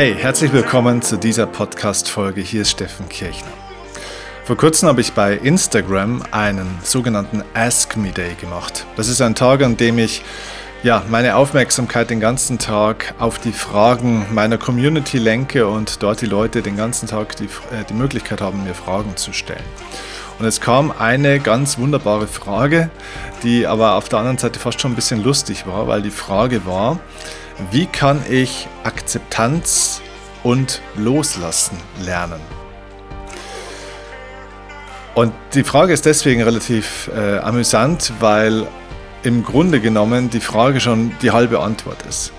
Hey, herzlich willkommen zu dieser Podcast-Folge. Hier ist Steffen Kirchner. Vor kurzem habe ich bei Instagram einen sogenannten Ask Me Day gemacht. Das ist ein Tag, an dem ich ja, meine Aufmerksamkeit den ganzen Tag auf die Fragen meiner Community lenke und dort die Leute den ganzen Tag die, äh, die Möglichkeit haben, mir Fragen zu stellen. Und es kam eine ganz wunderbare Frage, die aber auf der anderen Seite fast schon ein bisschen lustig war, weil die Frage war, wie kann ich Akzeptanz und Loslassen lernen? Und die Frage ist deswegen relativ äh, amüsant, weil im Grunde genommen die Frage schon die halbe Antwort ist.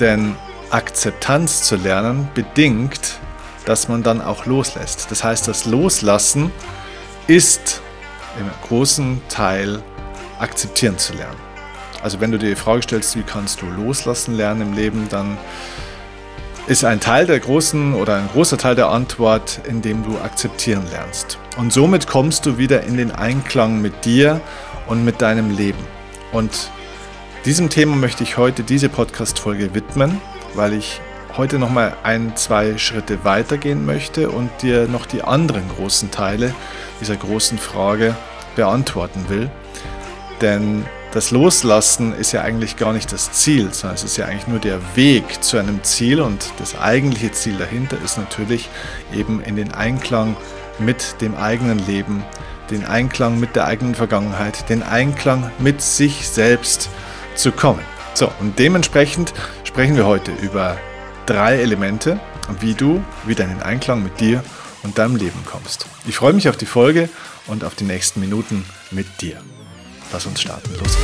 Denn Akzeptanz zu lernen bedingt, dass man dann auch loslässt. Das heißt, das Loslassen ist im großen Teil akzeptieren zu lernen. Also wenn du dir die Frage stellst, wie kannst du loslassen lernen im Leben, dann ist ein Teil der großen oder ein großer Teil der Antwort, indem du akzeptieren lernst. Und somit kommst du wieder in den Einklang mit dir und mit deinem Leben. Und diesem Thema möchte ich heute diese Podcast-Folge widmen, weil ich heute nochmal ein, zwei Schritte weitergehen möchte und dir noch die anderen großen Teile dieser großen Frage beantworten will. Denn das Loslassen ist ja eigentlich gar nicht das Ziel, sondern es ist ja eigentlich nur der Weg zu einem Ziel und das eigentliche Ziel dahinter ist natürlich eben in den Einklang mit dem eigenen Leben, den Einklang mit der eigenen Vergangenheit, den Einklang mit sich selbst zu kommen. So, und dementsprechend sprechen wir heute über drei Elemente, wie du wieder in den Einklang mit dir und deinem Leben kommst. Ich freue mich auf die Folge und auf die nächsten Minuten mit dir. Lass uns starten. Los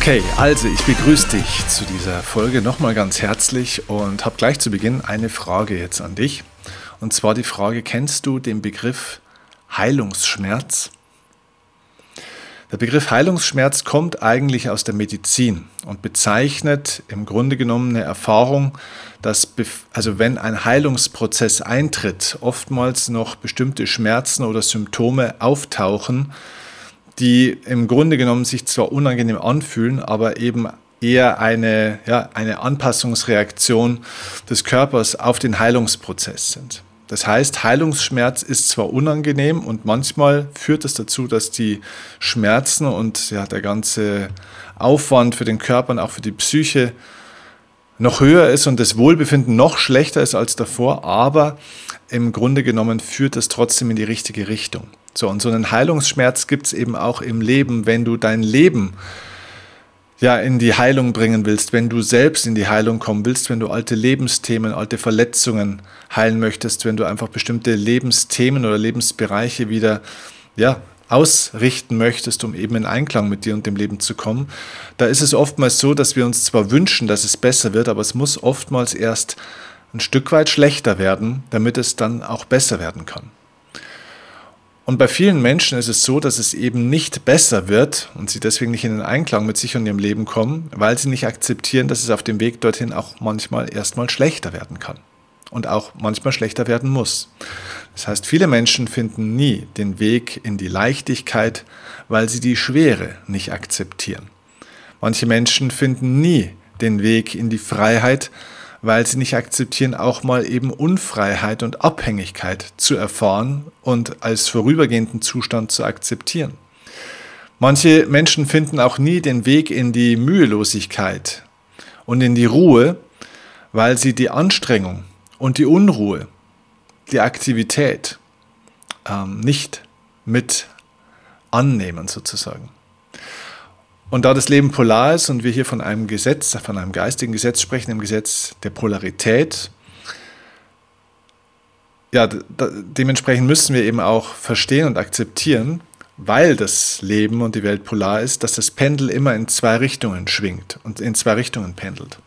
Okay, also ich begrüße dich zu dieser Folge nochmal ganz herzlich und habe gleich zu Beginn eine Frage jetzt an dich. Und zwar die Frage, kennst du den Begriff Heilungsschmerz? Der Begriff Heilungsschmerz kommt eigentlich aus der Medizin und bezeichnet im Grunde genommen eine Erfahrung, dass also wenn ein Heilungsprozess eintritt, oftmals noch bestimmte Schmerzen oder Symptome auftauchen, die im Grunde genommen sich zwar unangenehm anfühlen, aber eben eher eine, ja, eine Anpassungsreaktion des Körpers auf den Heilungsprozess sind. Das heißt, Heilungsschmerz ist zwar unangenehm und manchmal führt es dazu, dass die Schmerzen und ja, der ganze Aufwand für den Körper und auch für die Psyche noch höher ist und das Wohlbefinden noch schlechter ist als davor, aber im Grunde genommen führt es trotzdem in die richtige Richtung. So, und so einen Heilungsschmerz gibt es eben auch im Leben, wenn du dein Leben ja in die Heilung bringen willst, wenn du selbst in die Heilung kommen willst, wenn du alte Lebensthemen, alte Verletzungen heilen möchtest, wenn du einfach bestimmte Lebensthemen oder Lebensbereiche wieder ja, ausrichten möchtest, um eben in Einklang mit dir und dem Leben zu kommen, da ist es oftmals so, dass wir uns zwar wünschen, dass es besser wird, aber es muss oftmals erst ein Stück weit schlechter werden, damit es dann auch besser werden kann. Und bei vielen Menschen ist es so, dass es eben nicht besser wird und sie deswegen nicht in den Einklang mit sich und ihrem Leben kommen, weil sie nicht akzeptieren, dass es auf dem Weg dorthin auch manchmal erstmal schlechter werden kann und auch manchmal schlechter werden muss. Das heißt, viele Menschen finden nie den Weg in die Leichtigkeit, weil sie die Schwere nicht akzeptieren. Manche Menschen finden nie den Weg in die Freiheit, weil sie nicht akzeptieren, auch mal eben Unfreiheit und Abhängigkeit zu erfahren und als vorübergehenden Zustand zu akzeptieren. Manche Menschen finden auch nie den Weg in die Mühelosigkeit und in die Ruhe, weil sie die Anstrengung und die Unruhe, die Aktivität ähm, nicht mit annehmen sozusagen. Und da das Leben polar ist und wir hier von einem Gesetz, von einem geistigen Gesetz sprechen, dem Gesetz der Polarität, ja, dementsprechend müssen wir eben auch verstehen und akzeptieren, weil das Leben und die Welt polar ist, dass das Pendel immer in zwei Richtungen schwingt und in zwei Richtungen pendelt.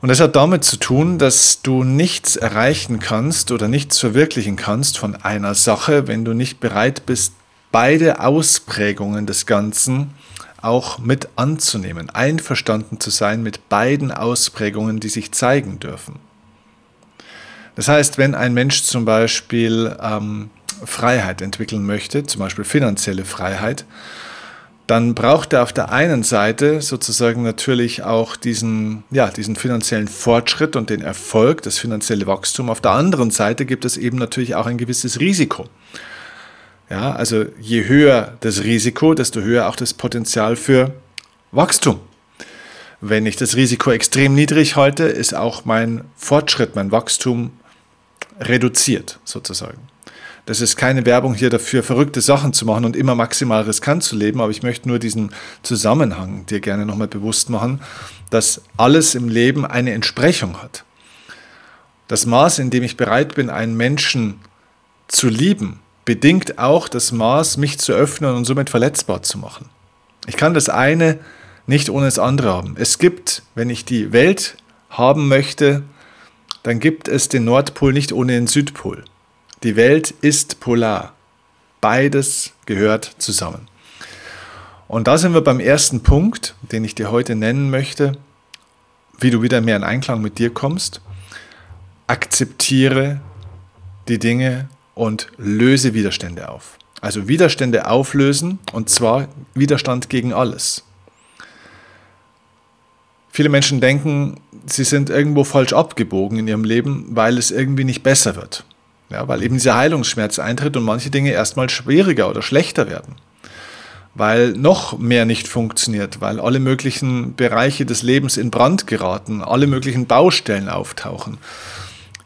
Und das hat damit zu tun, dass du nichts erreichen kannst oder nichts verwirklichen kannst von einer Sache, wenn du nicht bereit bist, beide Ausprägungen des Ganzen auch mit anzunehmen, einverstanden zu sein mit beiden Ausprägungen, die sich zeigen dürfen. Das heißt, wenn ein Mensch zum Beispiel ähm, Freiheit entwickeln möchte, zum Beispiel finanzielle Freiheit, dann braucht er auf der einen Seite sozusagen natürlich auch diesen, ja, diesen finanziellen Fortschritt und den Erfolg, das finanzielle Wachstum. Auf der anderen Seite gibt es eben natürlich auch ein gewisses Risiko. Ja, also je höher das Risiko, desto höher auch das Potenzial für Wachstum. Wenn ich das Risiko extrem niedrig halte, ist auch mein Fortschritt, mein Wachstum reduziert sozusagen. Das ist keine Werbung hier dafür, verrückte Sachen zu machen und immer maximal riskant zu leben, aber ich möchte nur diesen Zusammenhang dir gerne nochmal bewusst machen, dass alles im Leben eine Entsprechung hat. Das Maß, in dem ich bereit bin, einen Menschen zu lieben, bedingt auch das Maß, mich zu öffnen und somit verletzbar zu machen. Ich kann das eine nicht ohne das andere haben. Es gibt, wenn ich die Welt haben möchte, dann gibt es den Nordpol nicht ohne den Südpol. Die Welt ist polar. Beides gehört zusammen. Und da sind wir beim ersten Punkt, den ich dir heute nennen möchte, wie du wieder mehr in Einklang mit dir kommst. Akzeptiere die Dinge und löse Widerstände auf. Also Widerstände auflösen und zwar Widerstand gegen alles. Viele Menschen denken, sie sind irgendwo falsch abgebogen in ihrem Leben, weil es irgendwie nicht besser wird. Ja, weil eben dieser Heilungsschmerz eintritt und manche Dinge erstmal schwieriger oder schlechter werden. Weil noch mehr nicht funktioniert, weil alle möglichen Bereiche des Lebens in Brand geraten, alle möglichen Baustellen auftauchen.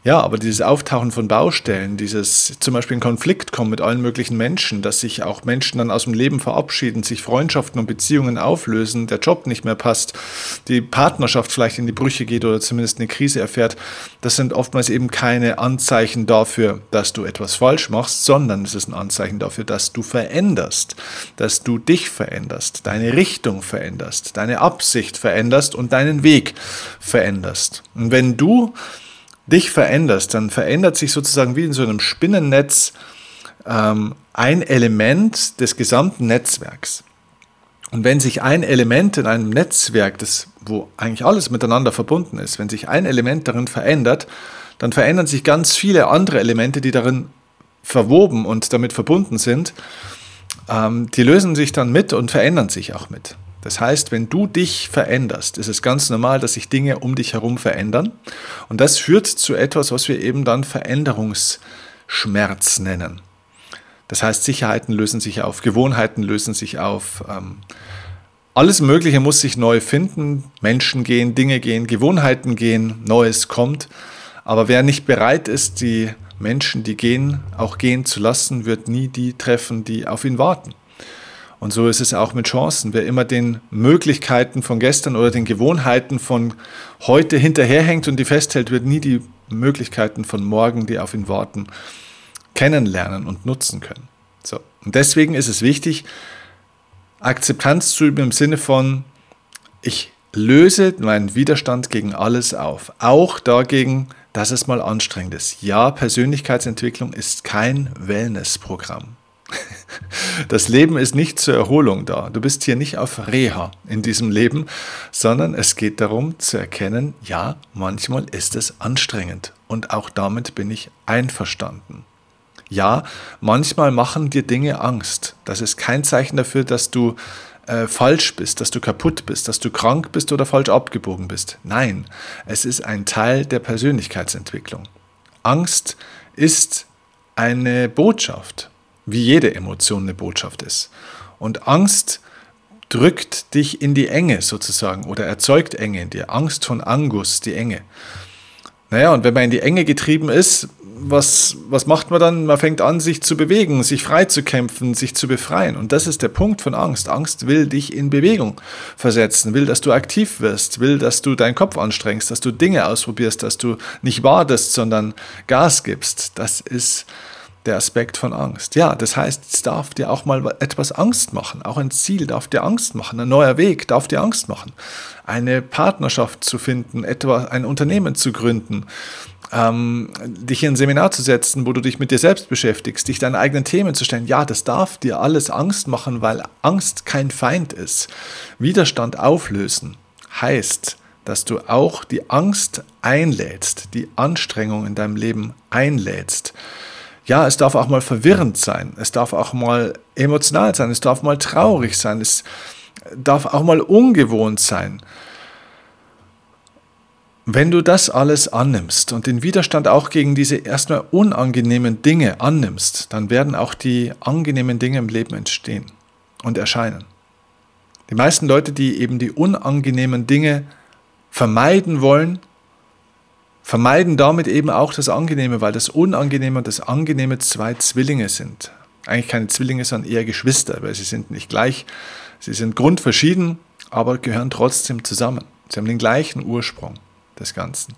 Ja, aber dieses Auftauchen von Baustellen, dieses zum Beispiel in Konflikt kommen mit allen möglichen Menschen, dass sich auch Menschen dann aus dem Leben verabschieden, sich Freundschaften und Beziehungen auflösen, der Job nicht mehr passt, die Partnerschaft vielleicht in die Brüche geht oder zumindest eine Krise erfährt, das sind oftmals eben keine Anzeichen dafür, dass du etwas falsch machst, sondern es ist ein Anzeichen dafür, dass du veränderst, dass du dich veränderst, deine Richtung veränderst, deine Absicht veränderst und deinen Weg veränderst. Und wenn du dich veränderst, dann verändert sich sozusagen wie in so einem Spinnennetz ähm, ein Element des gesamten Netzwerks. Und wenn sich ein Element in einem Netzwerk, das, wo eigentlich alles miteinander verbunden ist, wenn sich ein Element darin verändert, dann verändern sich ganz viele andere Elemente, die darin verwoben und damit verbunden sind. Ähm, die lösen sich dann mit und verändern sich auch mit. Das heißt, wenn du dich veränderst, ist es ganz normal, dass sich Dinge um dich herum verändern. Und das führt zu etwas, was wir eben dann Veränderungsschmerz nennen. Das heißt, Sicherheiten lösen sich auf, Gewohnheiten lösen sich auf. Ähm, alles Mögliche muss sich neu finden. Menschen gehen, Dinge gehen, Gewohnheiten gehen, Neues kommt. Aber wer nicht bereit ist, die Menschen, die gehen, auch gehen zu lassen, wird nie die treffen, die auf ihn warten. Und so ist es auch mit Chancen. Wer immer den Möglichkeiten von gestern oder den Gewohnheiten von heute hinterherhängt und die festhält, wird nie die Möglichkeiten von morgen, die auf ihn warten, kennenlernen und nutzen können. So. Und deswegen ist es wichtig, Akzeptanz zu üben im Sinne von, ich löse meinen Widerstand gegen alles auf. Auch dagegen, dass es mal anstrengend ist. Ja, Persönlichkeitsentwicklung ist kein Wellnessprogramm. Das Leben ist nicht zur Erholung da. Du bist hier nicht auf Reha in diesem Leben, sondern es geht darum zu erkennen, ja, manchmal ist es anstrengend und auch damit bin ich einverstanden. Ja, manchmal machen dir Dinge Angst. Das ist kein Zeichen dafür, dass du äh, falsch bist, dass du kaputt bist, dass du krank bist oder falsch abgebogen bist. Nein, es ist ein Teil der Persönlichkeitsentwicklung. Angst ist eine Botschaft wie jede Emotion eine Botschaft ist. Und Angst drückt dich in die Enge sozusagen oder erzeugt Enge in dir. Angst von Angus, die Enge. Naja, und wenn man in die Enge getrieben ist, was, was macht man dann? Man fängt an, sich zu bewegen, sich frei zu kämpfen, sich zu befreien. Und das ist der Punkt von Angst. Angst will dich in Bewegung versetzen, will, dass du aktiv wirst, will, dass du deinen Kopf anstrengst, dass du Dinge ausprobierst, dass du nicht wartest, sondern Gas gibst. Das ist der Aspekt von Angst. Ja, das heißt, es darf dir auch mal etwas Angst machen. Auch ein Ziel darf dir Angst machen. Ein neuer Weg darf dir Angst machen. Eine Partnerschaft zu finden, etwa ein Unternehmen zu gründen, ähm, dich in ein Seminar zu setzen, wo du dich mit dir selbst beschäftigst, dich deine eigenen Themen zu stellen. Ja, das darf dir alles Angst machen, weil Angst kein Feind ist. Widerstand auflösen heißt, dass du auch die Angst einlädst, die Anstrengung in deinem Leben einlädst ja, es darf auch mal verwirrend sein, es darf auch mal emotional sein, es darf mal traurig sein, es darf auch mal ungewohnt sein. Wenn du das alles annimmst und den Widerstand auch gegen diese erstmal unangenehmen Dinge annimmst, dann werden auch die angenehmen Dinge im Leben entstehen und erscheinen. Die meisten Leute, die eben die unangenehmen Dinge vermeiden wollen, vermeiden damit eben auch das Angenehme, weil das Unangenehme und das Angenehme zwei Zwillinge sind. Eigentlich keine Zwillinge, sondern eher Geschwister, weil sie sind nicht gleich, sie sind grundverschieden, aber gehören trotzdem zusammen. Sie haben den gleichen Ursprung des Ganzen.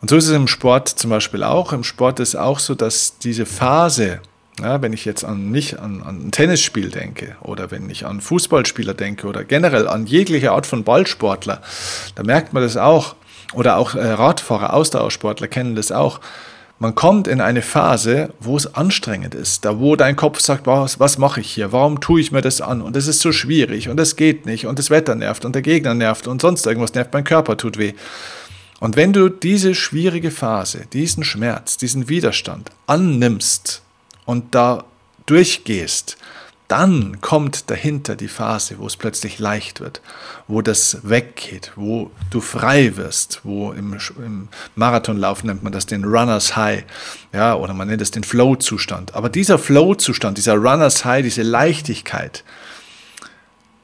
Und so ist es im Sport zum Beispiel auch. Im Sport ist auch so, dass diese Phase, ja, wenn ich jetzt an mich, an, an ein Tennisspiel denke oder wenn ich an Fußballspieler denke oder generell an jegliche Art von Ballsportler, da merkt man das auch oder auch äh, Radfahrer, Ausdauersportler kennen das auch. Man kommt in eine Phase, wo es anstrengend ist, da wo dein Kopf sagt, was, was mache ich hier, warum tue ich mir das an und es ist so schwierig und es geht nicht und das Wetter nervt und der Gegner nervt und sonst irgendwas nervt, mein Körper tut weh. Und wenn du diese schwierige Phase, diesen Schmerz, diesen Widerstand annimmst und da durchgehst, dann kommt dahinter die Phase, wo es plötzlich leicht wird, wo das weggeht, wo du frei wirst, wo im, im Marathonlauf nennt man das den Runners High, ja, oder man nennt es den Flow-Zustand. Aber dieser Flow-Zustand, dieser Runners High, diese Leichtigkeit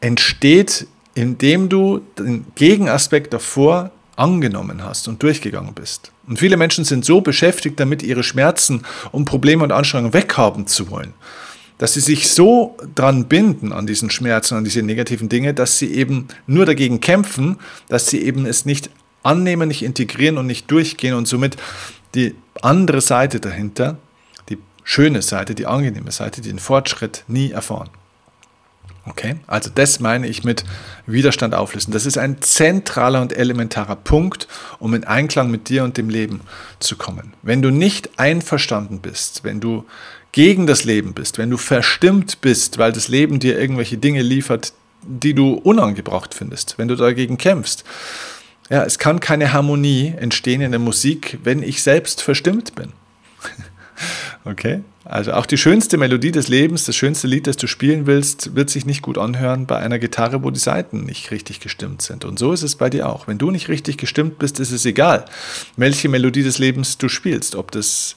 entsteht, indem du den Gegenaspekt davor angenommen hast und durchgegangen bist. Und viele Menschen sind so beschäftigt damit, ihre Schmerzen und Probleme und Anstrengungen weghaben zu wollen dass sie sich so dran binden an diesen Schmerzen, an diese negativen Dinge, dass sie eben nur dagegen kämpfen, dass sie eben es nicht annehmen, nicht integrieren und nicht durchgehen und somit die andere Seite dahinter, die schöne Seite, die angenehme Seite, den Fortschritt nie erfahren. Okay, also das meine ich mit Widerstand auflösen. Das ist ein zentraler und elementarer Punkt, um in Einklang mit dir und dem Leben zu kommen. Wenn du nicht einverstanden bist, wenn du gegen das Leben bist, wenn du verstimmt bist, weil das Leben dir irgendwelche Dinge liefert, die du unangebracht findest, wenn du dagegen kämpfst. Ja, es kann keine Harmonie entstehen in der Musik, wenn ich selbst verstimmt bin. okay? Also auch die schönste Melodie des Lebens, das schönste Lied, das du spielen willst, wird sich nicht gut anhören bei einer Gitarre, wo die Saiten nicht richtig gestimmt sind. Und so ist es bei dir auch. Wenn du nicht richtig gestimmt bist, ist es egal, welche Melodie des Lebens du spielst. Ob das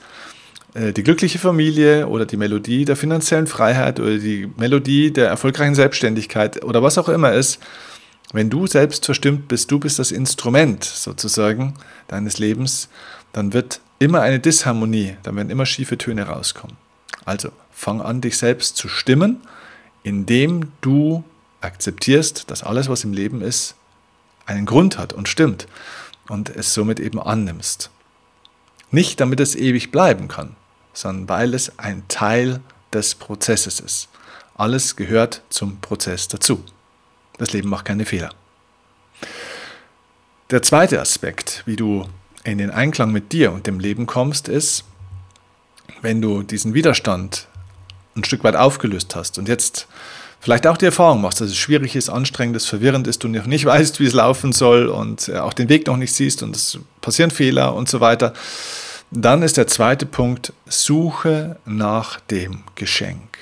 die glückliche Familie oder die Melodie der finanziellen Freiheit oder die Melodie der erfolgreichen Selbstständigkeit oder was auch immer ist, wenn du selbst verstimmt bist, du bist das Instrument sozusagen deines Lebens, dann wird immer eine Disharmonie, dann werden immer schiefe Töne rauskommen. Also fang an, dich selbst zu stimmen, indem du akzeptierst, dass alles, was im Leben ist, einen Grund hat und stimmt und es somit eben annimmst. Nicht damit es ewig bleiben kann, sondern weil es ein Teil des Prozesses ist. Alles gehört zum Prozess dazu. Das Leben macht keine Fehler. Der zweite Aspekt, wie du in den Einklang mit dir und dem Leben kommst, ist, wenn du diesen Widerstand ein Stück weit aufgelöst hast und jetzt vielleicht auch die Erfahrung machst, dass es schwierig ist, anstrengend ist, verwirrend ist, du noch nicht weißt, wie es laufen soll und äh, auch den Weg noch nicht siehst und es passieren Fehler und so weiter, dann ist der zweite Punkt, suche nach dem Geschenk.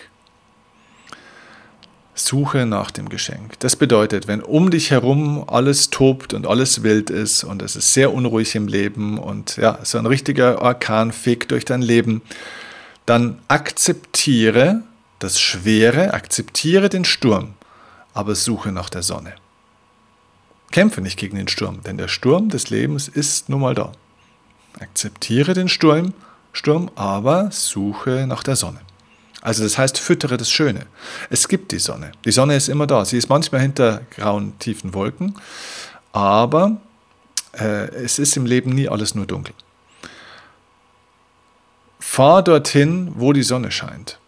Suche nach dem Geschenk. Das bedeutet, wenn um dich herum alles tobt und alles wild ist und es ist sehr unruhig im Leben und ja, so ein richtiger Orkan fegt durch dein Leben, dann akzeptiere das Schwere, akzeptiere den Sturm, aber suche nach der Sonne. Kämpfe nicht gegen den Sturm, denn der Sturm des Lebens ist nun mal da. Akzeptiere den Sturm, Sturm, aber suche nach der Sonne. Also das heißt, füttere das Schöne. Es gibt die Sonne. Die Sonne ist immer da. Sie ist manchmal hinter grauen, tiefen Wolken, aber äh, es ist im Leben nie alles nur dunkel. Fahr dorthin, wo die Sonne scheint.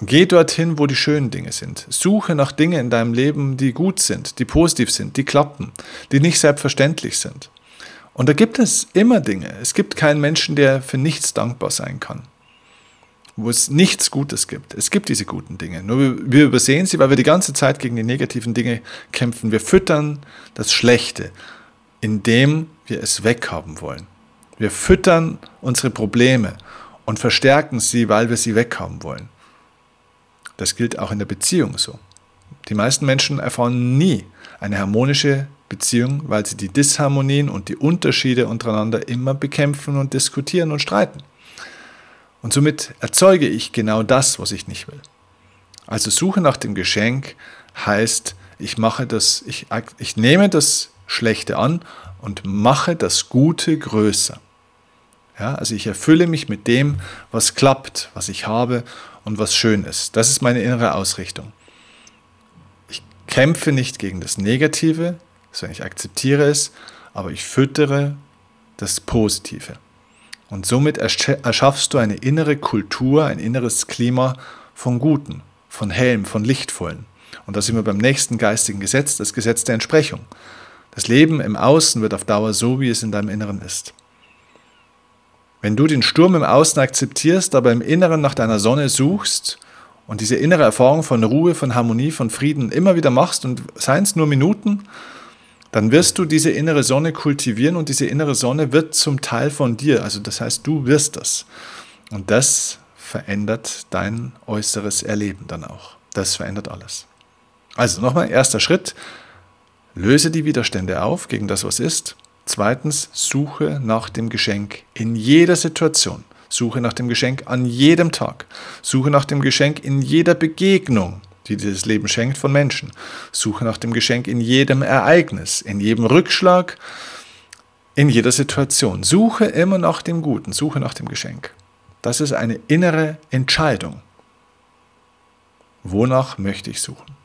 Geh dorthin, wo die schönen Dinge sind. Suche nach Dingen in deinem Leben, die gut sind, die positiv sind, die klappen, die nicht selbstverständlich sind. Und da gibt es immer Dinge. Es gibt keinen Menschen, der für nichts dankbar sein kann. Wo es nichts Gutes gibt. Es gibt diese guten Dinge. Nur wir übersehen sie, weil wir die ganze Zeit gegen die negativen Dinge kämpfen. Wir füttern das Schlechte, indem wir es weghaben wollen. Wir füttern unsere Probleme und verstärken sie, weil wir sie weghaben wollen. Das gilt auch in der Beziehung so. Die meisten Menschen erfahren nie eine harmonische Beziehung, weil sie die Disharmonien und die Unterschiede untereinander immer bekämpfen und diskutieren und streiten. Und somit erzeuge ich genau das, was ich nicht will. Also Suche nach dem Geschenk heißt, ich mache das, ich, ich nehme das Schlechte an und mache das Gute größer. Ja, also ich erfülle mich mit dem, was klappt, was ich habe und was schön ist. Das ist meine innere Ausrichtung. Ich kämpfe nicht gegen das Negative, sondern ich akzeptiere es, aber ich füttere das Positive. Und somit erschaffst du eine innere Kultur, ein inneres Klima von Guten, von Hellem, von Lichtvollen. Und da sind wir beim nächsten geistigen Gesetz, das Gesetz der Entsprechung. Das Leben im Außen wird auf Dauer so, wie es in deinem Inneren ist. Wenn du den Sturm im Außen akzeptierst, aber im Inneren nach deiner Sonne suchst und diese innere Erfahrung von Ruhe, von Harmonie, von Frieden immer wieder machst und seien es nur Minuten, dann wirst du diese innere Sonne kultivieren und diese innere Sonne wird zum Teil von dir. Also das heißt, du wirst das. Und das verändert dein äußeres Erleben dann auch. Das verändert alles. Also nochmal, erster Schritt, löse die Widerstände auf gegen das, was ist. Zweitens, suche nach dem Geschenk in jeder Situation. Suche nach dem Geschenk an jedem Tag. Suche nach dem Geschenk in jeder Begegnung, die dieses Leben schenkt von Menschen. Suche nach dem Geschenk in jedem Ereignis, in jedem Rückschlag, in jeder Situation. Suche immer nach dem Guten, suche nach dem Geschenk. Das ist eine innere Entscheidung. Wonach möchte ich suchen?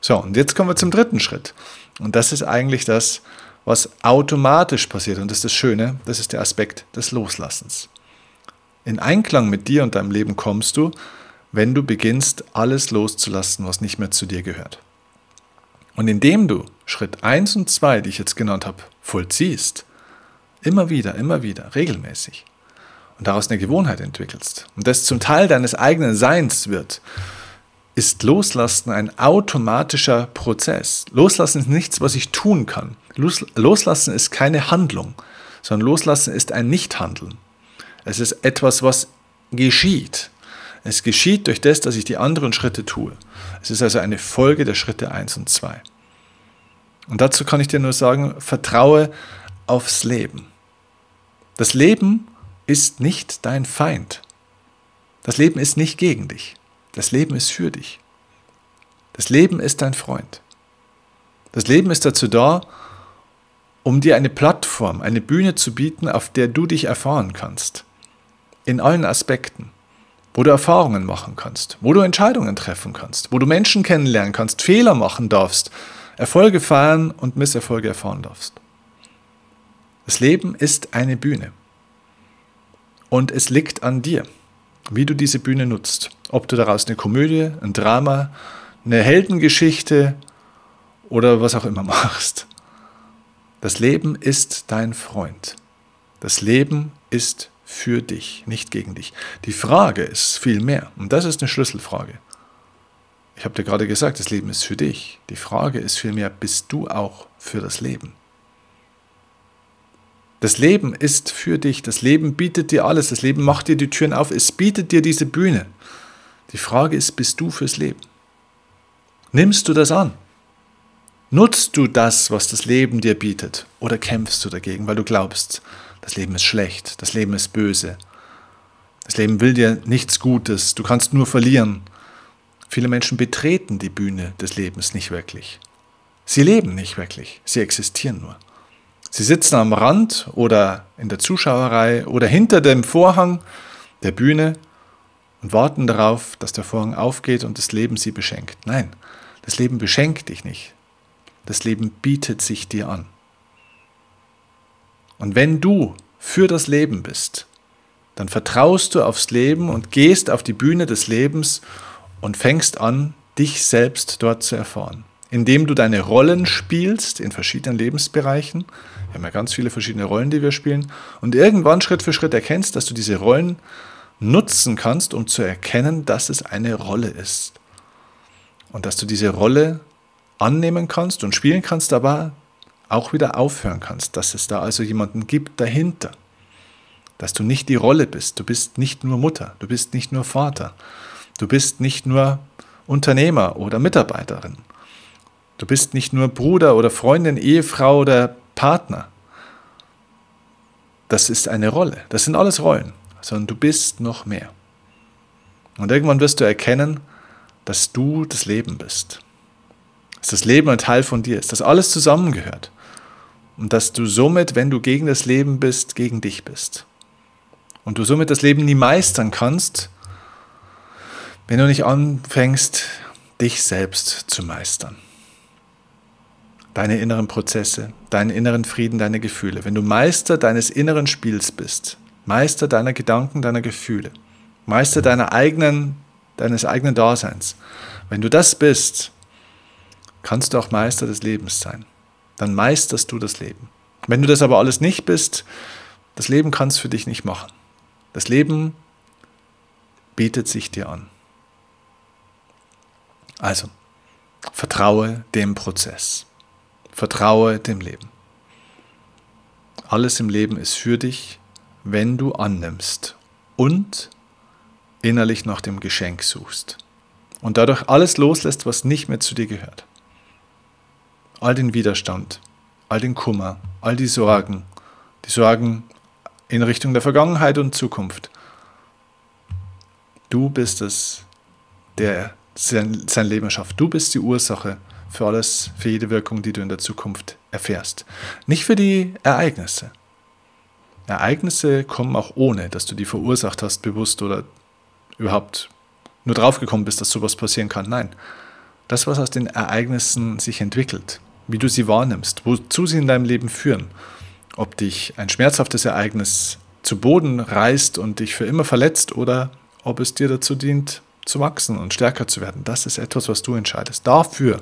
So, und jetzt kommen wir zum dritten Schritt. Und das ist eigentlich das, was automatisch passiert. Und das ist das Schöne, das ist der Aspekt des Loslassens. In Einklang mit dir und deinem Leben kommst du, wenn du beginnst, alles loszulassen, was nicht mehr zu dir gehört. Und indem du Schritt 1 und 2, die ich jetzt genannt habe, vollziehst, immer wieder, immer wieder, regelmäßig, und daraus eine Gewohnheit entwickelst und das zum Teil deines eigenen Seins wird, ist Loslassen ein automatischer Prozess. Loslassen ist nichts, was ich tun kann. Loslassen ist keine Handlung, sondern Loslassen ist ein Nichthandeln. Es ist etwas, was geschieht. Es geschieht durch das, dass ich die anderen Schritte tue. Es ist also eine Folge der Schritte 1 und 2. Und dazu kann ich dir nur sagen, vertraue aufs Leben. Das Leben ist nicht dein Feind. Das Leben ist nicht gegen dich. Das Leben ist für dich. Das Leben ist dein Freund. Das Leben ist dazu da, um dir eine Plattform, eine Bühne zu bieten, auf der du dich erfahren kannst. In allen Aspekten. Wo du Erfahrungen machen kannst, wo du Entscheidungen treffen kannst, wo du Menschen kennenlernen kannst, Fehler machen darfst, Erfolge feiern und Misserfolge erfahren darfst. Das Leben ist eine Bühne. Und es liegt an dir wie du diese Bühne nutzt. Ob du daraus eine Komödie, ein Drama, eine Heldengeschichte oder was auch immer machst. Das Leben ist dein Freund. Das Leben ist für dich, nicht gegen dich. Die Frage ist viel mehr, und das ist eine Schlüsselfrage. Ich habe dir gerade gesagt, das Leben ist für dich. Die Frage ist vielmehr, bist du auch für das Leben? Das Leben ist für dich, das Leben bietet dir alles, das Leben macht dir die Türen auf, es bietet dir diese Bühne. Die Frage ist, bist du fürs Leben? Nimmst du das an? Nutzt du das, was das Leben dir bietet? Oder kämpfst du dagegen, weil du glaubst, das Leben ist schlecht, das Leben ist böse, das Leben will dir nichts Gutes, du kannst nur verlieren. Viele Menschen betreten die Bühne des Lebens nicht wirklich. Sie leben nicht wirklich, sie existieren nur. Sie sitzen am Rand oder in der Zuschauerei oder hinter dem Vorhang der Bühne und warten darauf, dass der Vorhang aufgeht und das Leben sie beschenkt. Nein, das Leben beschenkt dich nicht. Das Leben bietet sich dir an. Und wenn du für das Leben bist, dann vertraust du aufs Leben und gehst auf die Bühne des Lebens und fängst an, dich selbst dort zu erfahren. Indem du deine Rollen spielst in verschiedenen Lebensbereichen. Wir haben ja ganz viele verschiedene Rollen, die wir spielen. Und irgendwann Schritt für Schritt erkennst, dass du diese Rollen nutzen kannst, um zu erkennen, dass es eine Rolle ist. Und dass du diese Rolle annehmen kannst und spielen kannst, aber auch wieder aufhören kannst, dass es da also jemanden gibt dahinter. Dass du nicht die Rolle bist, du bist nicht nur Mutter, du bist nicht nur Vater, du bist nicht nur Unternehmer oder Mitarbeiterin, du bist nicht nur Bruder oder Freundin, Ehefrau oder Partner. Das ist eine Rolle, das sind alles Rollen, sondern du bist noch mehr. Und irgendwann wirst du erkennen, dass du das Leben bist. Dass das Leben ein Teil von dir ist, dass alles zusammengehört. Und dass du somit, wenn du gegen das Leben bist, gegen dich bist. Und du somit das Leben nie meistern kannst, wenn du nicht anfängst, dich selbst zu meistern. Deine inneren Prozesse, deinen inneren Frieden, deine Gefühle. Wenn du Meister deines inneren Spiels bist, Meister deiner Gedanken, deiner Gefühle, Meister deiner eigenen, deines eigenen Daseins, wenn du das bist, kannst du auch Meister des Lebens sein dann meisterst du das Leben. Wenn du das aber alles nicht bist, das Leben kannst für dich nicht machen. Das Leben bietet sich dir an. Also, vertraue dem Prozess. Vertraue dem Leben. Alles im Leben ist für dich, wenn du annimmst und innerlich nach dem Geschenk suchst und dadurch alles loslässt, was nicht mehr zu dir gehört all den Widerstand, all den Kummer, all die Sorgen, die Sorgen in Richtung der Vergangenheit und Zukunft. Du bist es, der sein, Leben schafft. Du bist die Ursache für alles, für jede Wirkung, die du in der Zukunft erfährst. Nicht für die Ereignisse. Ereignisse kommen auch ohne, dass du die verursacht hast, bewusst oder überhaupt nur draufgekommen bist, dass sowas passieren kann. Nein, das, was aus den Ereignissen sich entwickelt, wie du sie wahrnimmst, wozu sie in deinem Leben führen. Ob dich ein schmerzhaftes Ereignis zu Boden reißt und dich für immer verletzt oder ob es dir dazu dient, zu wachsen und stärker zu werden. Das ist etwas, was du entscheidest. Dafür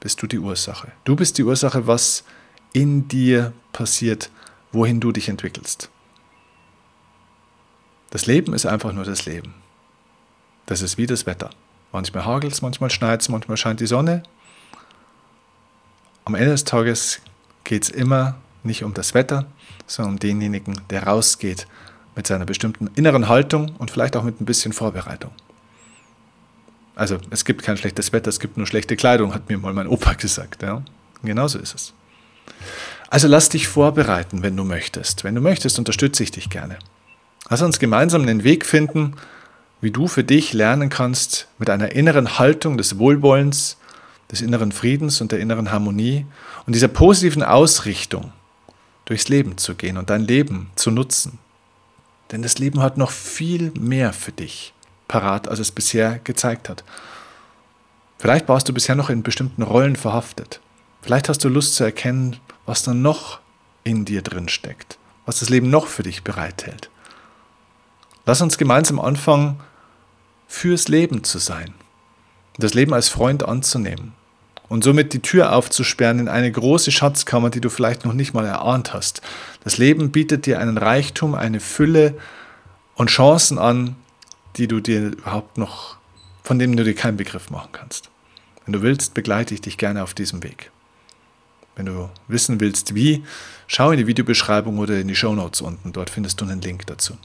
bist du die Ursache. Du bist die Ursache, was in dir passiert, wohin du dich entwickelst. Das Leben ist einfach nur das Leben. Das ist wie das Wetter. Manchmal hagelt es, manchmal schneit es, manchmal scheint die Sonne, am Ende des Tages geht es immer nicht um das Wetter, sondern um denjenigen, der rausgeht mit seiner bestimmten inneren Haltung und vielleicht auch mit ein bisschen Vorbereitung. Also es gibt kein schlechtes Wetter, es gibt nur schlechte Kleidung, hat mir mal mein Opa gesagt. Ja? Genauso ist es. Also lass dich vorbereiten, wenn du möchtest. Wenn du möchtest, unterstütze ich dich gerne. Lass uns gemeinsam einen Weg finden, wie du für dich lernen kannst, mit einer inneren Haltung des Wohlwollens des inneren Friedens und der inneren Harmonie und dieser positiven Ausrichtung durchs Leben zu gehen und dein Leben zu nutzen. Denn das Leben hat noch viel mehr für dich parat, als es bisher gezeigt hat. Vielleicht warst du bisher noch in bestimmten Rollen verhaftet. Vielleicht hast du Lust zu erkennen, was dann noch in dir drin steckt, was das Leben noch für dich bereithält. Lass uns gemeinsam anfangen, fürs Leben zu sein das Leben als Freund anzunehmen und somit die Tür aufzusperren in eine große Schatzkammer, die du vielleicht noch nicht mal erahnt hast. Das Leben bietet dir einen Reichtum, eine Fülle und Chancen an, die du dir überhaupt noch, von denen du dir keinen Begriff machen kannst. Wenn du willst, begleite ich dich gerne auf diesem Weg. Wenn du wissen willst, wie, schau in die Videobeschreibung oder in die Show Notes unten. Dort findest du einen Link dazu.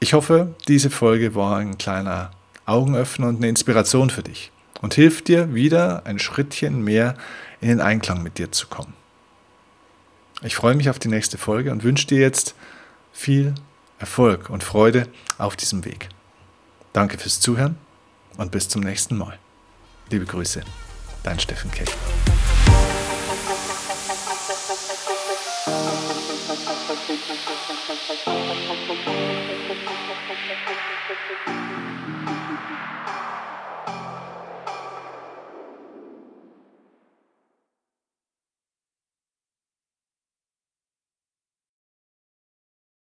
Ich hoffe, diese Folge war ein kleiner Augenöffner und eine Inspiration für dich und hilft dir wieder ein Schrittchen mehr in den Einklang mit dir zu kommen. Ich freue mich auf die nächste Folge und wünsche dir jetzt viel Erfolg und Freude auf diesem Weg. Danke fürs Zuhören und bis zum nächsten Mal. Liebe Grüße, dein Steffen Keck.